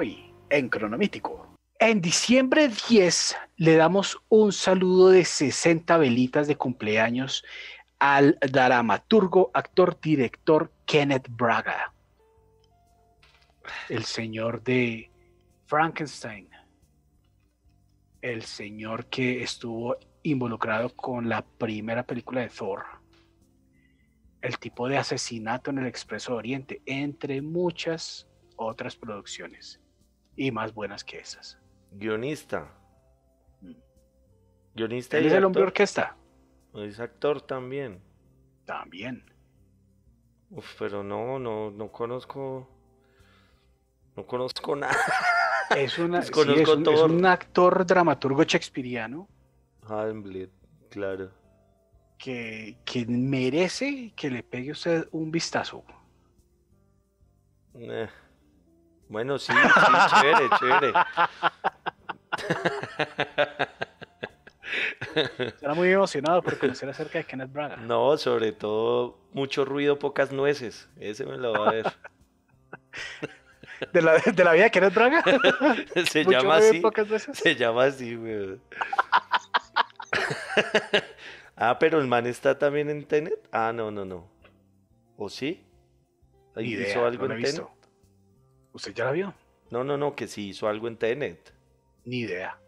hoy en Cronomítico. En diciembre 10 le damos un saludo de 60 velitas de cumpleaños al dramaturgo, actor, director Kenneth Braga, el señor de Frankenstein, el señor que estuvo involucrado con la primera película de Thor, el tipo de asesinato en el Expreso Oriente, entre muchas otras producciones y más buenas que esas. Guionista. Mm. Guionista Él y es el hombre orquesta. Es actor también. También. Uf, pero no, no, no conozco. No conozco nada. Es, una, sí, Desconozco es, un, es un actor dramaturgo shakespeariano Hamlet, claro. que, que merece que le pegue usted un vistazo. Eh. Bueno, sí, sí, chévere, chévere. Estará muy emocionado por conocer acerca de Kenneth Braga. No, sobre todo, mucho ruido, pocas nueces. Ese me lo va a ver. ¿De la, de la vida de Kenneth Braga? Se Mucho llama ruido así. pocas. Se llama así, weón. ah, pero el man está también en Tenet. Ah, no, no, no. ¿O sí? ¿Hizo idea, algo no en Tenet? visto. ¿Usted ya la vio? No, no, no, que sí hizo algo en Tenet. Ni idea.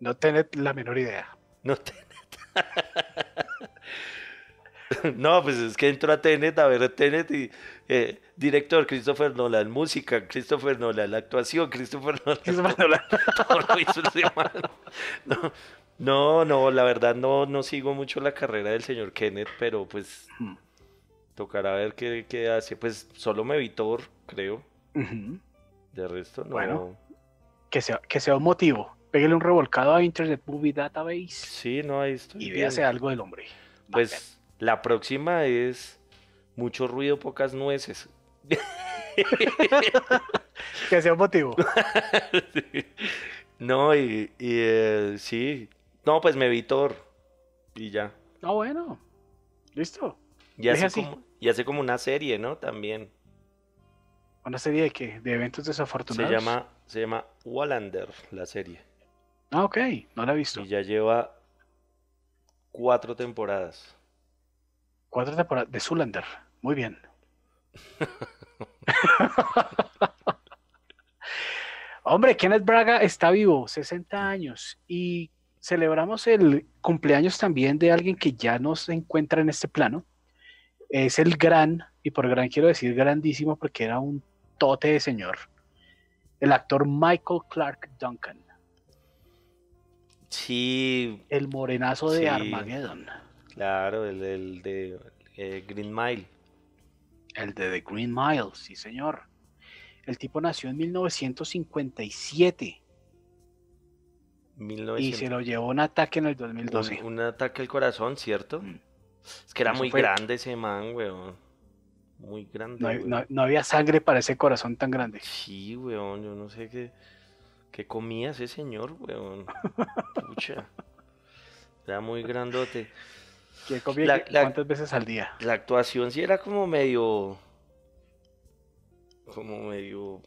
No tiene la menor idea. No Tenet. no, pues es que entró a Tenet a ver Tenet y eh, director Christopher Nolan, música Christopher Nolan, la actuación Christopher Nolan. Christopher Nolan. No, no, no, la verdad no, no sigo mucho la carrera del señor Kenneth, pero pues Hmm. tocará ver qué, qué hace. Pues solo me vi Thor, creo. Ujú. De resto, no. Bueno. que, sea, que sea un motivo. Pégale un revolcado a Internet Movie Database Sí, no, ahí estoy. y bien. véase algo del hombre. Pues la próxima es mucho ruido, pocas nueces. Que sea un motivo. No, y, y, eh, sí. No, pues me vi Thor. Y ya. Ah, bueno. Listo. Y Deje hace, así. como, y hace como una serie, ¿no? También. Una serie de qué? De eventos Se desafortunados. llama, se llama Wallander, la serie. Ah, ok. No la he visto. Y ya lleva cuatro temporadas. Cuatro temporadas de Zulander. Muy bien. Hombre, Kenneth Braga está vivo, 60 años, y celebramos el cumpleaños también de alguien que ya no se encuentra en este plano. Es el gran, y por gran quiero decir grandísimo porque era un tote de señor, el actor Michael Clark Duncan, Sí, el morenazo de Sí. Armageddon, claro, el, el de eh, Green Mile. el de The Green Mile, sí señor. El tipo nació en 1957 y 1900. se lo llevó un ataque en el 2012. Un, un ataque al corazón, ¿cierto? Mm. Es que era Eso muy fue- grande ese man, weón. Muy grande. No, no- no había sangre para ese corazón tan grande. Sí, weón, yo no sé qué, qué comía ese señor, weón. Pucha. Era muy grandote. ¿Qué comía La- qué- la- ¿Cuántas veces al día? La actuación sí era como medio. Como medio.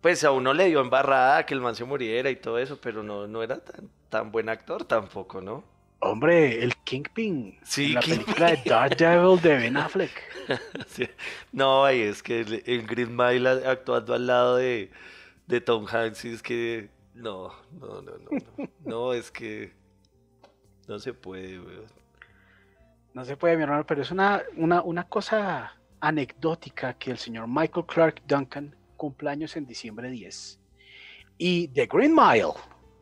Pues a uno le dio embarrada que el man se muriera y todo eso, pero no, no era tan, tan buen actor tampoco, ¿no? Hombre, el Kingpin. Sí, en la Kingpin. película de Daredevil de Ben Affleck. Sí. No, y es que el, el Green Mile actuando al lado de, de Tom Hanks, y es que. No, no, no, no. No, No, es que. No se puede, weón. No se puede, mi hermano, pero es una, una, una cosa anecdótica que el señor Michael Clark Duncan cumpleaños en diciembre 10. Y The Green Mile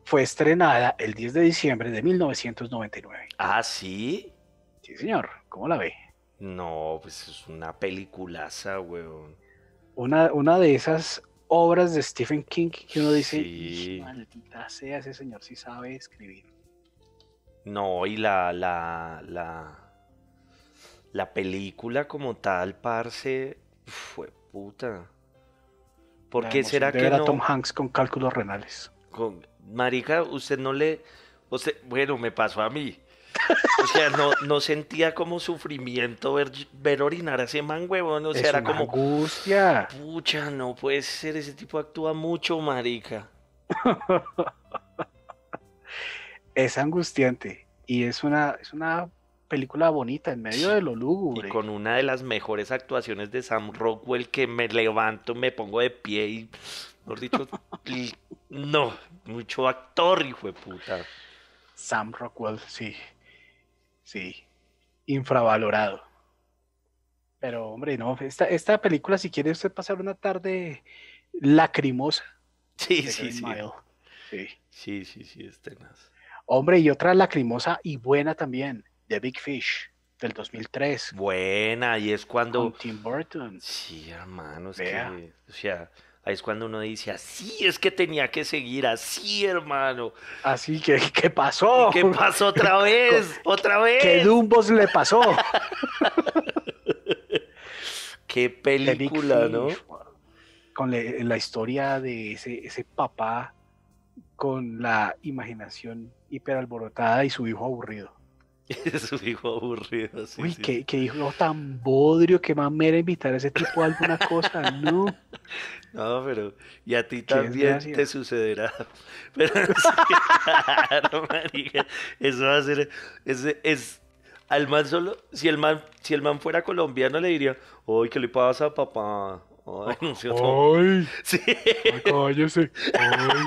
fue estrenada el 10 de diciembre de 1999. Ah, sí. Sí, señor, ¿cómo la ve? No, pues es una peliculaza, weón. Una, una de esas obras de Stephen King que uno dice, Sí. "Ish, maldita sea, ese señor sí sabe escribir. No, y la, la, la, la película como tal, parce, fue puta. ¿Por qué será que no? Tom Hanks con cálculos renales. Con- marica, usted no le, usted, bueno, me pasó a mí. O sea, no, no sentía como sufrimiento ver, ver orinar a ese man, huevón. O sea, es era una como, angustia. pucha, no puede ser, ese tipo actúa mucho, marica. Es angustiante. Y es una, es una película bonita en medio de lo Y lúgubre. con una de las mejores actuaciones de Sam Rockwell que me levanto, me pongo de pie y, mejor dicho, no, mucho actor, hijo de puta. Sam Rockwell, sí. Sí. Infravalorado. Pero, hombre, no. Esta, esta película, si quiere usted pasar una tarde lacrimosa. Sí, sí, sí. Sí. Sí, sí, sí, es tenaz. Hombre, y otra lacrimosa y buena también. The Big Fish, del 2003. Buena, y es cuando... Con Tim Burton. Sí, hermano, es Vea. que, o sea, ahí es cuando uno dice, así es que tenía que seguir, así, hermano. Así que, ¿qué pasó? ¿Qué pasó otra vez? ¿Otra ¿Qué vez? Dumbos le pasó? Qué película, ¿no? Con le- la historia de ese, ese papá con la imaginación hiperalborotada y su hijo aburrido. Su hijo aburrido, sí, Uy, sí. qué, qué hijo tan bodrio, qué mamera invitar a ese tipo a alguna cosa, no. No, pero y a ti también te sucederá. Pero claro, marica, eso va a ser, es, es, al man solo, si el man, si el man fuera colombiano le diría, uy, ¿qué le pasa, papá? Ay, no sé, otro- Ay, Sí, ay, cállese. Ay.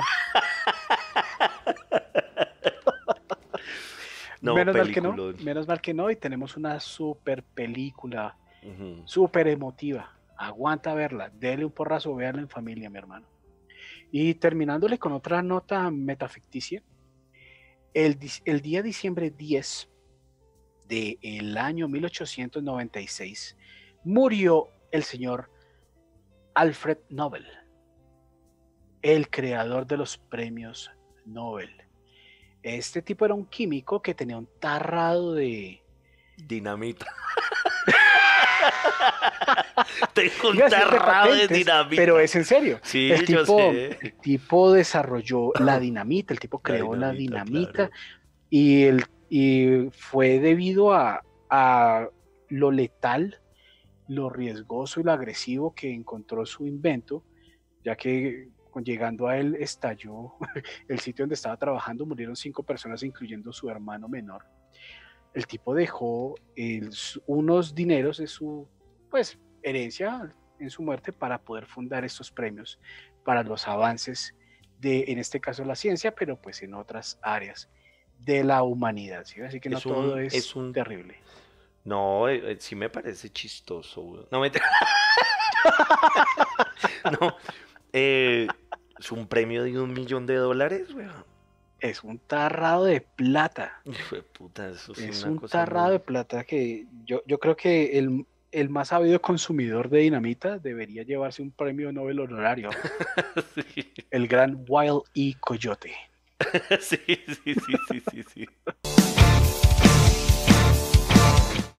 No, menos mal que no, menos mal que no, y tenemos una super película, Ujú. súper emotiva. Aguanta verla, dele un porrazo, véanla en familia, mi hermano. Y terminándole con otra nota metaficticia, el, el día diciembre 10 del año 1896 murió el señor Alfred Nobel, el creador de los premios Nobel. Este tipo era un químico que tenía un tarrado de... Dinamita. Tengo un de tarrado de dinamita. Pero es en serio. Sí, el yo tipo, sé. el tipo desarrolló la dinamita, el tipo creó la dinamita, dinamita claro. y, el, y fue debido a, a lo letal, lo riesgoso y lo agresivo que encontró su invento, ya que llegando a él estalló el sitio donde estaba trabajando, murieron cinco personas, incluyendo su hermano menor. El tipo dejó el- unos dineros de su pues, herencia en su muerte para poder fundar estos premios para los avances de, en este caso, la ciencia, pero pues en otras áreas de la humanidad. ¿sí? Así que no Es un- todo es, es un- terrible. No, eh, eh, sí me parece chistoso. No, me... no, eh, es un premio de un millón de dólares, weón. Es un tarrado de plata. Hijo de puta, eso es una un cosa tarrado muy- de plata que yo, yo creo que el, el más sabido consumidor de dinamita debería llevarse un premio Nobel honorario. sí, el gran Wild E. Coyote. sí, sí, sí, sí, sí, sí.